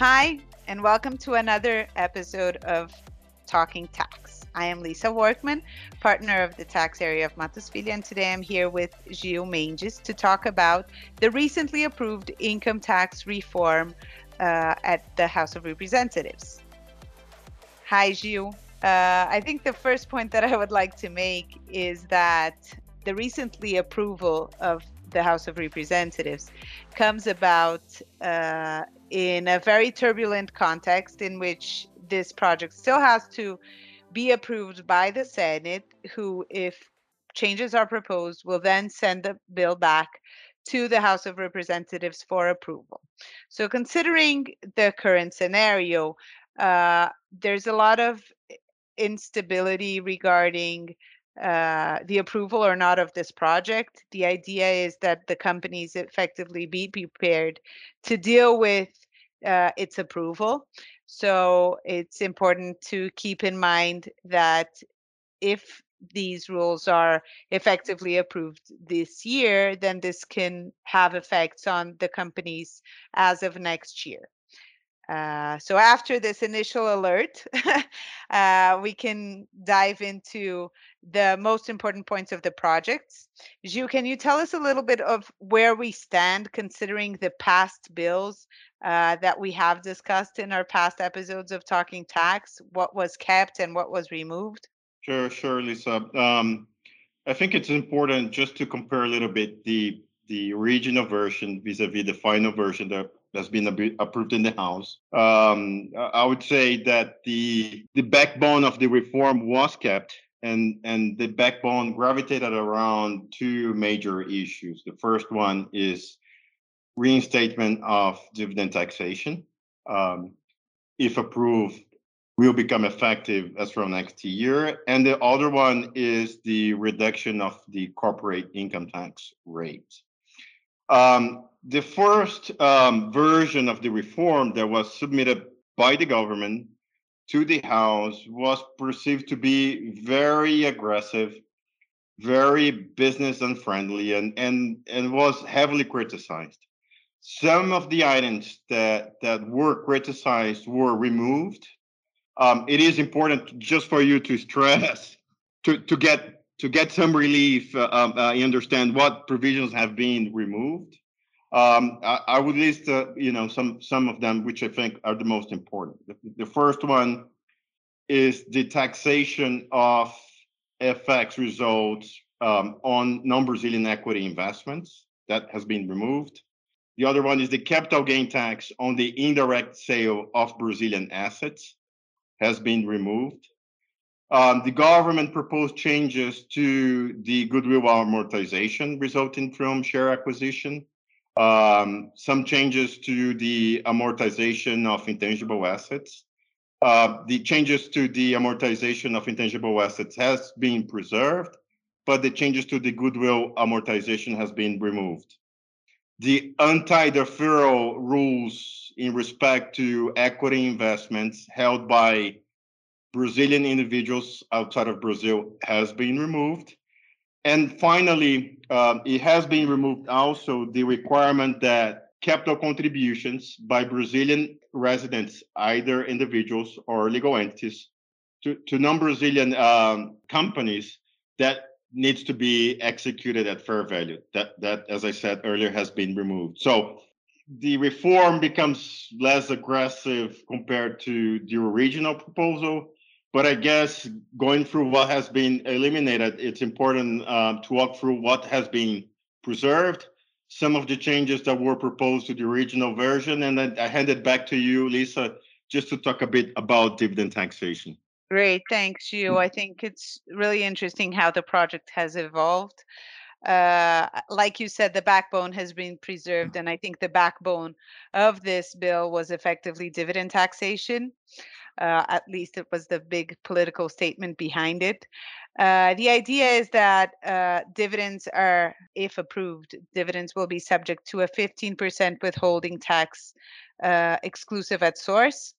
Hi, and welcome to another episode of Talking Tax. I am Lisa Worcman, partner of the tax area of Mattos Filho, and today I'm here with Gil Mendes to talk about the recently approved income tax reform uh, at the House of Representatives. Hi, Gil. Uh, I think the first point that I would like to make is that the recently approval of the House of Representatives comes about uh, in a very turbulent context in which this project still has to be approved by the Senate, who, if changes are proposed, will then send the bill back to the House of Representatives for approval. So, considering the current scenario, uh, there's a lot of instability regarding uh, the approval or not of this project. The idea is that the companies effectively be prepared to deal with uh, its approval. So it's important to keep in mind that if these rules are effectively approved this year, then this can have effects on the companies as of next year. Uh, so after this initial alert, uh, we can dive into the most important points of the projects. Gil, can you tell us a little bit of where we stand considering the past bills uh, that we have discussed in our past episodes of Talking Tax? What was kept and what was removed? Sure, sure, Lisa. Um, I think it's important just to compare a little bit the the original version vis-a-vis the final version that that's been approved in the House. Um, I would say that the the backbone of the reform was kept, and and the backbone gravitated around two major issues. The first one is reinstatement of dividend taxation. Um, if approved, will become effective as from next year. And the other one is the reduction of the corporate income tax rate. Um, the first um, version of the reform that was submitted by the government to the House was perceived to be very aggressive, very business unfriendly, and, and, and was heavily criticized. Some of the items that, that were criticized were removed. Um, it is important just for you to stress to, to get to get some relief. Uh, um, uh, understand what provisions have been removed. Um, I, I, would list, uh, you know, some some of them which I think are the most important. The, the first one is the taxation of FX results um, on non-Brazilian equity investments that has been removed. The other one is the capital gain tax on the indirect sale of Brazilian assets has been removed. Um, the government proposed changes to the goodwill amortization resulting from share acquisition um, some changes to the amortization of intangible assets. Uh, the changes to the amortization of intangible assets has been preserved, but the changes to the goodwill amortization has been removed. The anti-deferral rules in respect to equity investments held by Brazilian individuals outside of Brazil has been removed. And finally, um, it has been removed also the requirement that capital contributions by Brazilian residents, either individuals or legal entities, to, to non-Brazilian um, companies that needs to be executed at fair value. That, that, as I said earlier, has been removed. So the reform becomes less aggressive compared to the original proposal but I guess going through what has been eliminated, it's important um, to walk through what has been preserved, some of the changes that were proposed to the original version, and then I hand it back to you, Lisa, just to talk a bit about dividend taxation. Great, thanks, Gil. I think it's really interesting how the project has evolved. Uh, like you said, the backbone has been preserved, and I think the backbone of this bill was effectively dividend taxation. Uh, at least it was the big political statement behind it. Uh, the idea is that uh, dividends are, if approved, dividends will be subject to a 15% withholding tax uh, exclusive at source.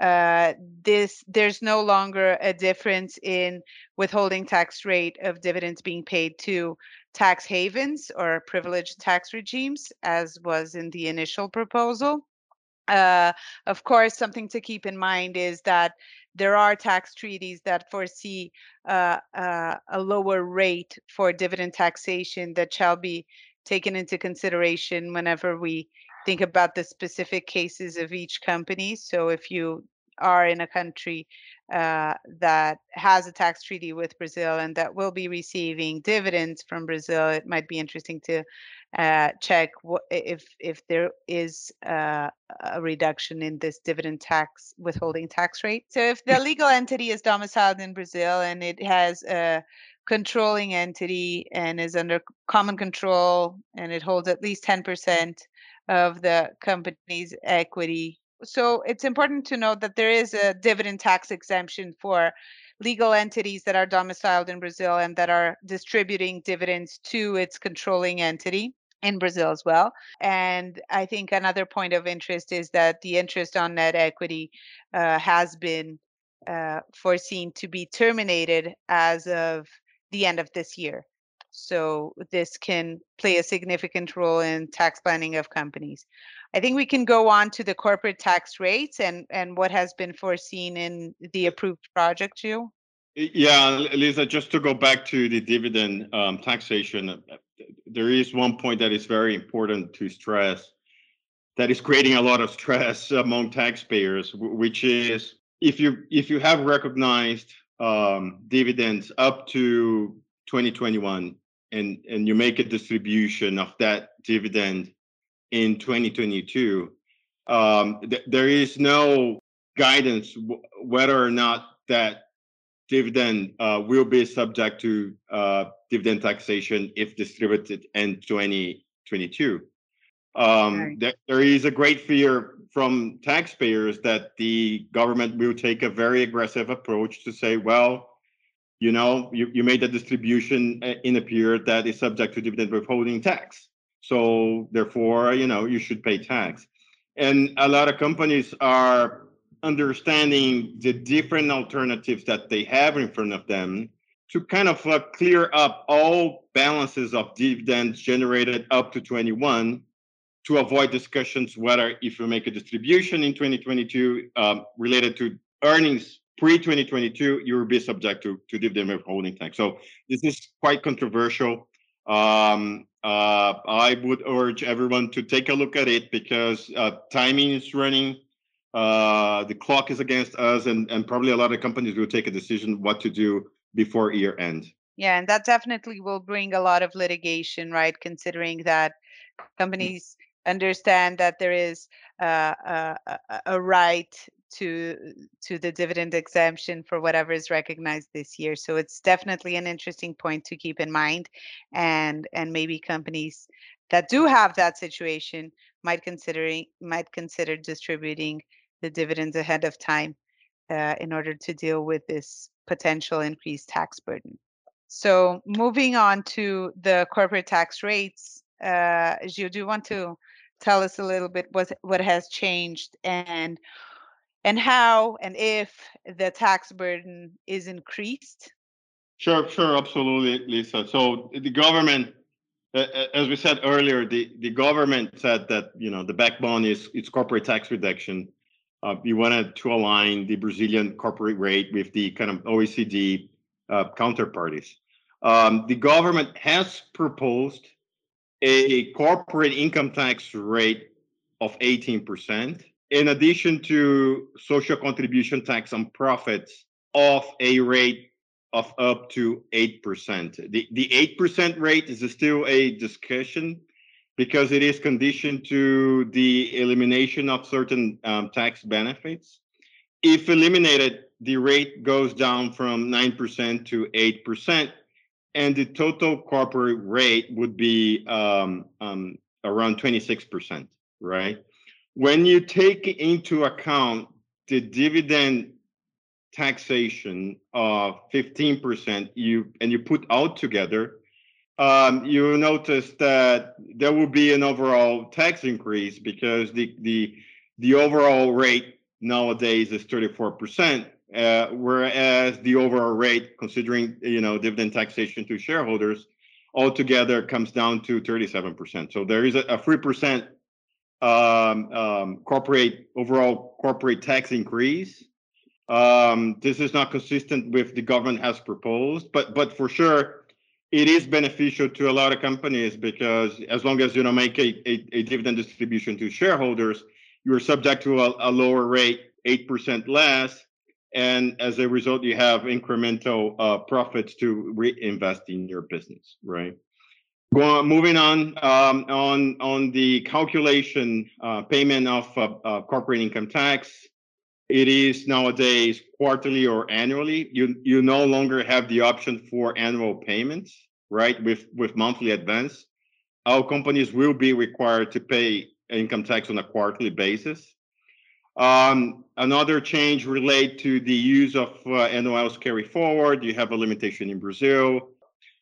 Uh, this there's no longer a difference in withholding tax rate of dividends being paid to tax havens or privileged tax regimes, as was in the initial proposal. Uh, of course, something to keep in mind is that there are tax treaties that foresee uh, uh, a lower rate for dividend taxation that shall be taken into consideration whenever we think about the specific cases of each company. So if you are in a country uh, that has a tax treaty with Brazil and that will be receiving dividends from Brazil, it might be interesting to uh, check what, if if there is uh, a reduction in this dividend tax withholding tax rate. So if the legal entity is domiciled in Brazil and it has a controlling entity and is under common control and it holds at least 10% of the company's equity. So it's important to note that there is a dividend tax exemption for legal entities that are domiciled in Brazil and that are distributing dividends to its controlling entity in Brazil as well. And I think another point of interest is that the interest on net equity uh, has been uh, foreseen to be terminated as of the end of this year. So this can play a significant role in tax planning of companies. I think we can go on to the corporate tax rates and, and what has been foreseen in the approved project, Gil. Yeah, Lisa, just to go back to the dividend um, taxation, there is one point that is very important to stress that is creating a lot of stress among taxpayers, which is if you if you have recognized um, dividends up to 2021 and and you make a distribution of that dividend in 2022, um, th- there is no guidance w- whether or not that dividend uh, will be subject to uh, dividend taxation if distributed in 2022. Um, right. th- there is a great fear from taxpayers that the government will take a very aggressive approach to say, well, you know, you, you made a distribution uh, in a period that is subject to dividend withholding tax. So therefore, you know, you should pay tax. And a lot of companies are understanding the different alternatives that they have in front of them to kind of uh, clear up all balances of dividends generated up to 21 to avoid discussions whether if you make a distribution in 2022 um, related to earnings pre-2022 you will be subject to, to dividend withholding tax so this is quite controversial um, uh, i would urge everyone to take a look at it because uh, timing is running uh, the clock is against us, and, and probably a lot of companies will take a decision what to do before year end. Yeah, and that definitely will bring a lot of litigation, right? Considering that companies understand that there is uh, a, a right to to the dividend exemption for whatever is recognized this year. So it's definitely an interesting point to keep in mind, and and maybe companies that do have that situation might considering might consider distributing the dividends ahead of time uh, in order to deal with this potential increased tax burden. So moving on to the corporate tax rates, uh, Gil, do you want to tell us a little bit what what has changed and and how and if the tax burden is increased? Sure, sure, absolutely, Lisa. So the government, as we said earlier, the, the government said that you know the backbone is it's corporate tax reduction uh, wanted to align the Brazilian corporate rate with the kind of OECD uh, counterparties. Um, the government has proposed a corporate income tax rate of 18%, in addition to social contribution tax on profits of a rate of up to 8%. The, the 8% rate is still a discussion because it is conditioned to the elimination of certain um, tax benefits. If eliminated, the rate goes down from 9% to 8%, and the total corporate rate would be um, um, around 26%, right? When you take into account the dividend taxation of 15%, you and you put out together, um, you notice that there will be an overall tax increase because the the the overall rate nowadays is 34%, uh, whereas the overall rate, considering you know dividend taxation to shareholders, altogether comes down to 37%. So there is a, a 3% um, um, corporate overall corporate tax increase. Um, this is not consistent with the government has proposed, but but for sure, it is beneficial to a lot of companies because as long as you know make a, a, a dividend distribution to shareholders, you are subject to a, a lower rate, eight percent less, and as a result, you have incremental uh, profits to reinvest in your business, right? Going, moving on um, on on the calculation uh, payment of uh, uh, corporate income tax. It is nowadays quarterly or annually. You you no longer have the option for annual payments, right? With with monthly advance, our companies will be required to pay income tax on a quarterly basis. Um, another change relate to the use of uh, NOLs carry forward. You have a limitation in Brazil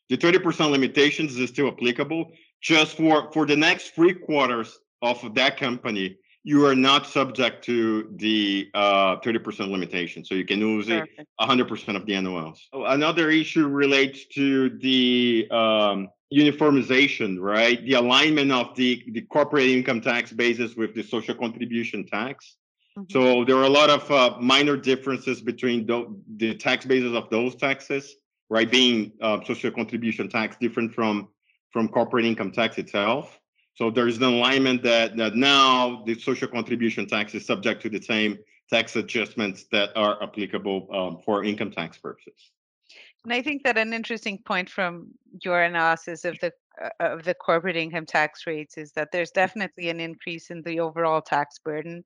the 30% limitations is still applicable. Just for, for the next three quarters of that company, you are not subject to the uh, 30% limitation. So you can use it 100% of the NOLs. Another issue relates to the um, uniformization, right? The alignment of the, the corporate income tax basis with the social contribution tax. Mm-hmm. So there are a lot of uh, minor differences between the, the tax basis of those taxes right? Being uh, social contribution tax different from from corporate income tax itself. So there is an alignment that that now the social contribution tax is subject to the same tax adjustments that are applicable um, for income tax purposes. And I think that an interesting point from your analysis of the uh, of the corporate income tax rates is that there's definitely an increase in the overall tax burden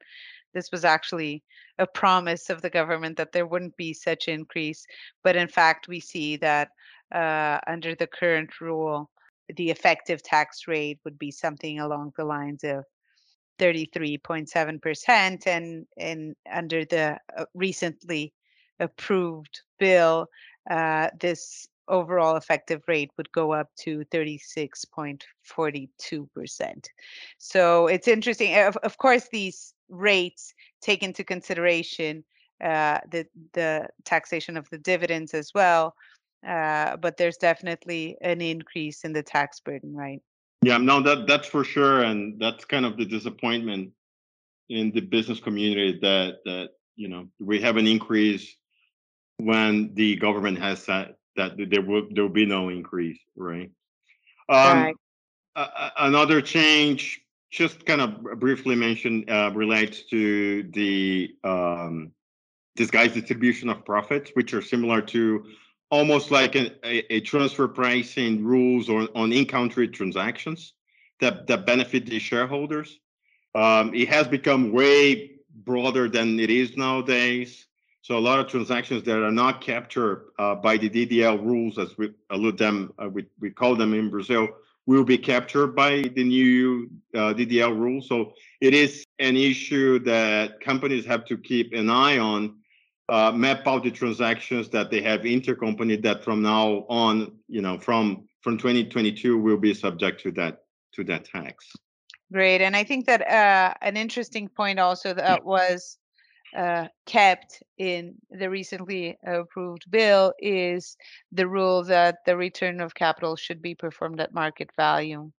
this was actually a promise of the government that there wouldn't be such increase. But in fact, we see that uh, under the current rule, the effective tax rate would be something along the lines of 33.7%. And, and under the uh, recently approved bill, uh, this overall effective rate would go up to 36.42%. So it's interesting. Of, of course, these rates take into consideration uh, the the taxation of the dividends as well. Uh, but there's definitely an increase in the tax burden, right? Yeah, no, that that's for sure, and that's kind of the disappointment in the business community that that you know we have an increase when the government has said that there will there will be no increase, right? Um, right. another change just kind of briefly mention uh, relates to the um, disguised distribution of profits, which are similar to almost like a, a, transfer pricing rules on, on in-country transactions that, that benefit the shareholders. Um, it has become way broader than it is nowadays. So a lot of transactions that are not captured uh, by the DDL rules, as we allude them, uh, we, we call them in Brazil, will be captured by the new uh, DDL rule. So it is an issue that companies have to keep an eye on, uh, map out the transactions that they have intercompany that from now on, you know, from from 2022 will be subject to that to that tax. Great, and I think that uh, an interesting point also that was uh, kept in the recently approved bill is the rule that the return of capital should be performed at market value.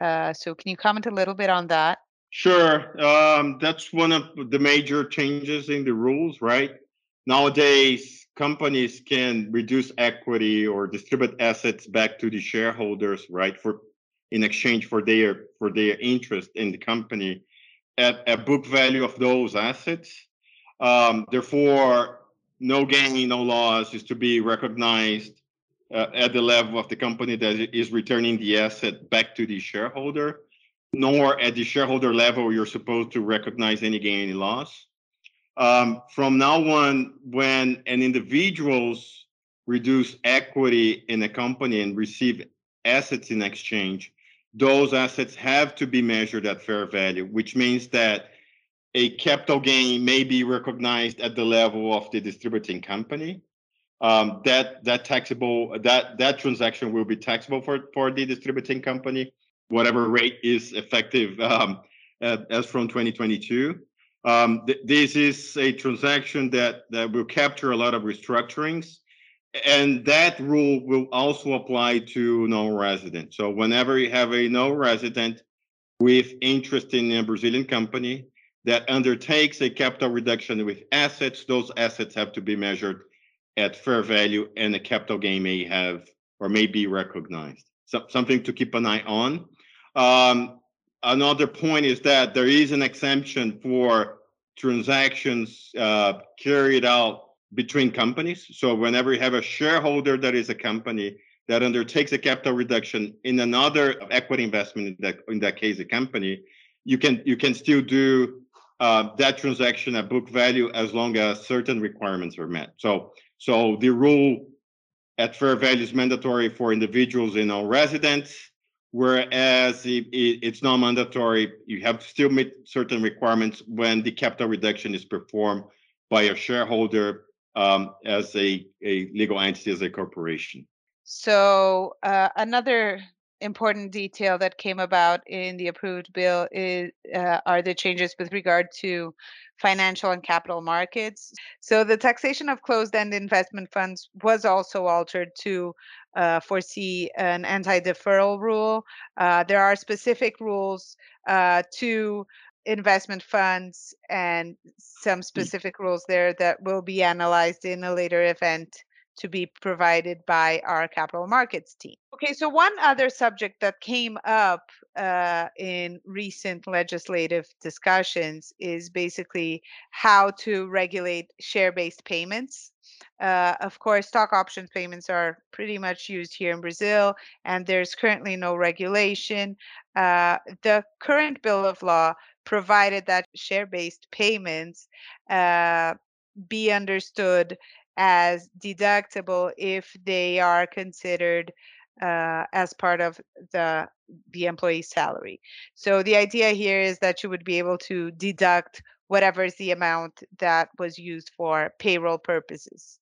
Uh, so, can you comment a little bit on that? Sure. Um, that's one of the major changes in the rules, right? Nowadays, companies can reduce equity or distribute assets back to the shareholders, right, for in exchange for their for their interest in the company at a book value of those assets um, therefore, no gain, no loss is to be recognized uh, at the level of the company that is returning the asset back to the shareholder, nor at the shareholder level you're supposed to recognize any gain, any loss. Um, from now on, when an individual's reduce equity in a company and receive assets in exchange, those assets have to be measured at fair value, which means that a capital gain may be recognized at the level of the distributing company. Um, that that taxable that that transaction will be taxable for for the distributing company, whatever rate is effective um, as from 2022. Um, th- this is a transaction that that will capture a lot of restructurings, and that rule will also apply to non-resident. So whenever you have a non-resident with interest in a Brazilian company that undertakes a capital reduction with assets. Those assets have to be measured at fair value, and the capital gain may have or may be recognized. So something to keep an eye on. Um, another point is that there is an exemption for transactions uh, carried out between companies. So whenever you have a shareholder that is a company that undertakes a capital reduction in another equity investment, in that, in that case, a company, you can you can still do uh, that transaction at book value as long as certain requirements are met. So so the rule at fair value is mandatory for individuals and non-residents, whereas it, it, it's not mandatory. You have to still meet certain requirements when the capital reduction is performed by a shareholder um, as a, a legal entity, as a corporation. So uh, another important detail that came about in the approved bill is uh, are the changes with regard to financial and capital markets. So the taxation of closed-end investment funds was also altered to uh, foresee an anti-deferral rule. Uh, there are specific rules uh, to investment funds and some specific rules there that will be analyzed in a later event to be provided by our capital markets team. Okay, so one other subject that came up uh, in recent legislative discussions is basically how to regulate share based payments. Uh, of course, stock options payments are pretty much used here in Brazil, and there's currently no regulation. Uh, the current bill of law provided that share based payments uh, be understood as deductible if they are considered uh, as part of the the employee's salary. So the idea here is that you would be able to deduct whatever is the amount that was used for payroll purposes.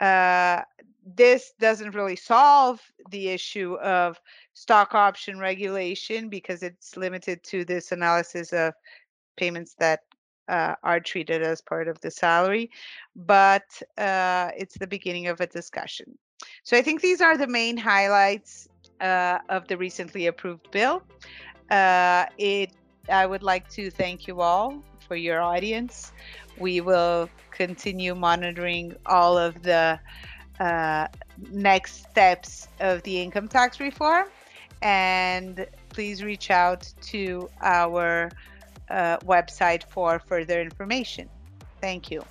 Uh, this doesn't really solve the issue of stock option regulation because it's limited to this analysis of payments that uh, are treated as part of the salary, but uh, it's the beginning of a discussion. So I think these are the main highlights uh, of the recently approved bill. Uh, it. I would like to thank you all for your audience. We will continue monitoring all of the uh, next steps of the income tax reform, and please reach out to our uh, website for further information. Thank you.